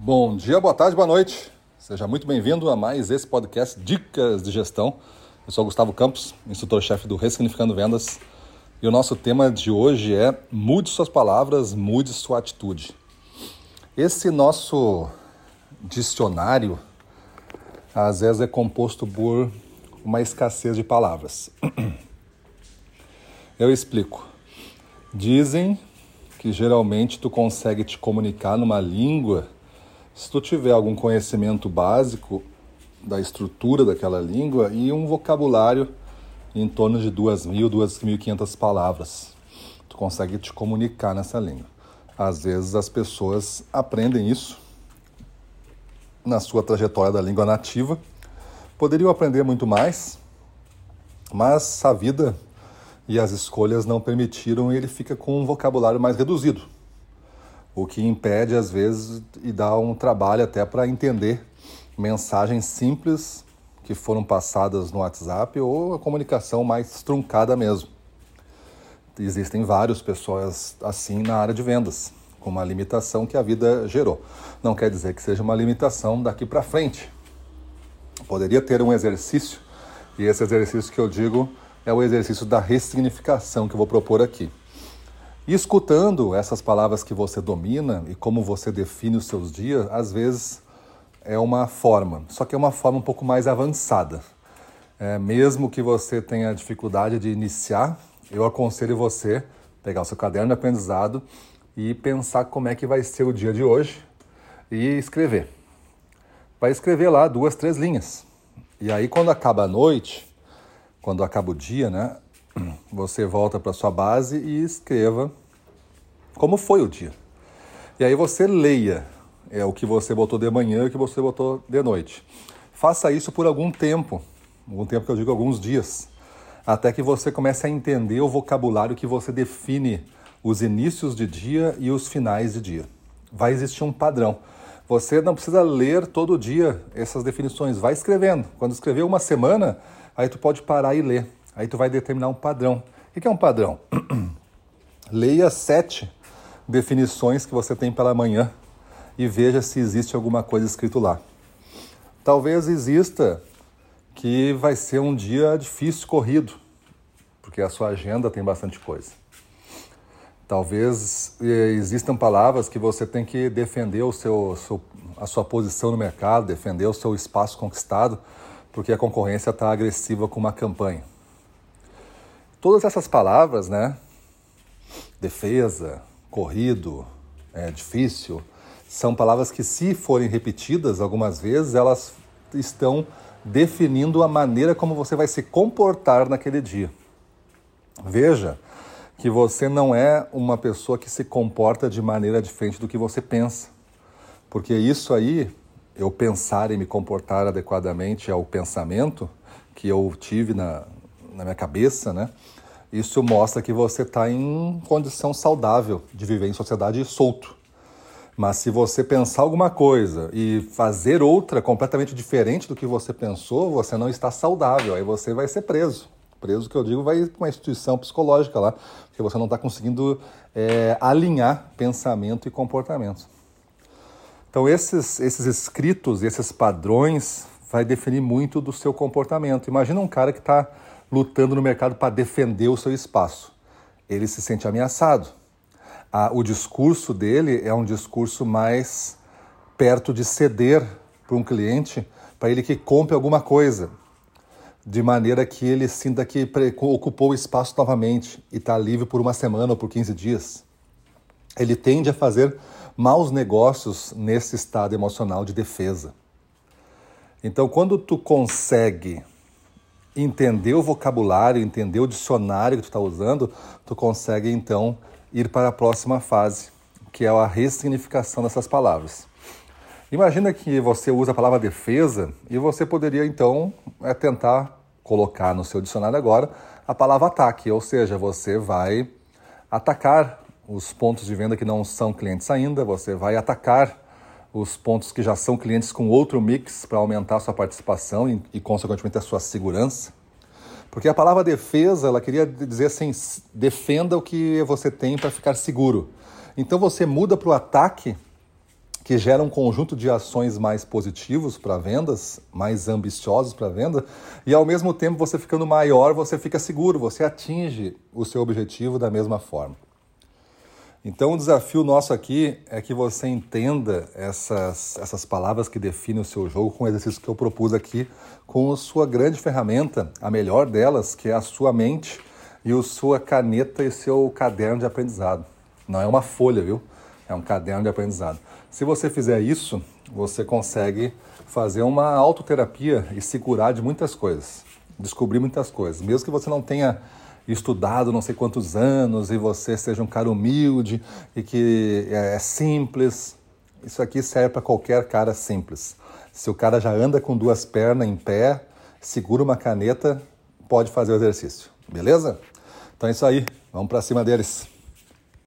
Bom dia, boa tarde, boa noite. Seja muito bem-vindo a mais esse podcast Dicas de Gestão. Eu sou Gustavo Campos, instrutor-chefe do Ressignificando Vendas. E o nosso tema de hoje é Mude suas palavras, mude sua atitude. Esse nosso dicionário às vezes é composto por uma escassez de palavras. Eu explico. Dizem que geralmente tu consegue te comunicar numa língua se tu tiver algum conhecimento básico da estrutura daquela língua e um vocabulário em torno de 2.000, 2.500 palavras. Tu consegue te comunicar nessa língua. Às vezes as pessoas aprendem isso na sua trajetória da língua nativa. Poderiam aprender muito mais, mas a vida e as escolhas não permitiram e ele fica com um vocabulário mais reduzido. O que impede, às vezes, e dá um trabalho até para entender mensagens simples que foram passadas no WhatsApp ou a comunicação mais truncada mesmo. Existem várias pessoas assim na área de vendas, com uma limitação que a vida gerou. Não quer dizer que seja uma limitação daqui para frente. Poderia ter um exercício, e esse exercício que eu digo é o exercício da ressignificação que eu vou propor aqui. E escutando essas palavras que você domina e como você define os seus dias, às vezes é uma forma, só que é uma forma um pouco mais avançada. É, mesmo que você tenha dificuldade de iniciar, eu aconselho você pegar o seu caderno de aprendizado e pensar como é que vai ser o dia de hoje e escrever. Vai escrever lá duas, três linhas. E aí quando acaba a noite, quando acaba o dia, né, você volta para sua base e escreva como foi o dia. E aí você leia é o que você botou de manhã e o que você botou de noite. Faça isso por algum tempo, algum tempo que eu digo alguns dias, até que você comece a entender o vocabulário que você define os inícios de dia e os finais de dia. Vai existir um padrão. Você não precisa ler todo dia essas definições, vai escrevendo. Quando escrever uma semana, aí tu pode parar e ler. Aí tu vai determinar um padrão. O que é um padrão? Leia sete definições que você tem pela manhã e veja se existe alguma coisa escrito lá. Talvez exista que vai ser um dia difícil, corrido, porque a sua agenda tem bastante coisa. Talvez eh, existam palavras que você tem que defender o seu, a sua posição no mercado, defender o seu espaço conquistado, porque a concorrência está agressiva com uma campanha. Todas essas palavras, né? Defesa, corrido, é, difícil, são palavras que, se forem repetidas algumas vezes, elas estão definindo a maneira como você vai se comportar naquele dia. Veja que você não é uma pessoa que se comporta de maneira diferente do que você pensa. Porque isso aí, eu pensar e me comportar adequadamente ao pensamento que eu tive na, na minha cabeça, né? Isso mostra que você está em condição saudável de viver em sociedade solto. Mas se você pensar alguma coisa e fazer outra completamente diferente do que você pensou, você não está saudável. Aí você vai ser preso. Preso que eu digo vai para uma instituição psicológica lá, porque você não está conseguindo é, alinhar pensamento e comportamento. Então esses, esses escritos, esses padrões, vai definir muito do seu comportamento. Imagina um cara que está lutando no mercado para defender o seu espaço. Ele se sente ameaçado. Ah, o discurso dele é um discurso mais perto de ceder para um cliente para ele que compre alguma coisa, de maneira que ele sinta que ocupou o espaço novamente e está livre por uma semana ou por 15 dias. Ele tende a fazer maus negócios nesse estado emocional de defesa. Então, quando tu consegue entender o vocabulário, entender o dicionário que tu está usando, tu consegue então ir para a próxima fase, que é a ressignificação dessas palavras. Imagina que você usa a palavra defesa e você poderia então é, tentar colocar no seu dicionário agora a palavra ataque, ou seja, você vai atacar os pontos de venda que não são clientes ainda, você vai atacar os pontos que já são clientes com outro mix para aumentar a sua participação e, e, consequentemente, a sua segurança. Porque a palavra defesa, ela queria dizer assim, defenda o que você tem para ficar seguro. Então você muda para o ataque, que gera um conjunto de ações mais positivos para vendas, mais ambiciosos para venda, e ao mesmo tempo você ficando maior, você fica seguro, você atinge o seu objetivo da mesma forma. Então, o desafio nosso aqui é que você entenda essas, essas palavras que definem o seu jogo com o exercício que eu propus aqui, com a sua grande ferramenta, a melhor delas, que é a sua mente e a sua caneta e seu caderno de aprendizado. Não é uma folha, viu? É um caderno de aprendizado. Se você fizer isso, você consegue fazer uma autoterapia e se curar de muitas coisas, descobrir muitas coisas. Mesmo que você não tenha estudado não sei quantos anos e você seja um cara humilde e que é, é simples, isso aqui serve para qualquer cara simples. Se o cara já anda com duas pernas em pé, segura uma caneta, pode fazer o exercício, beleza? Então é isso aí, vamos para cima deles.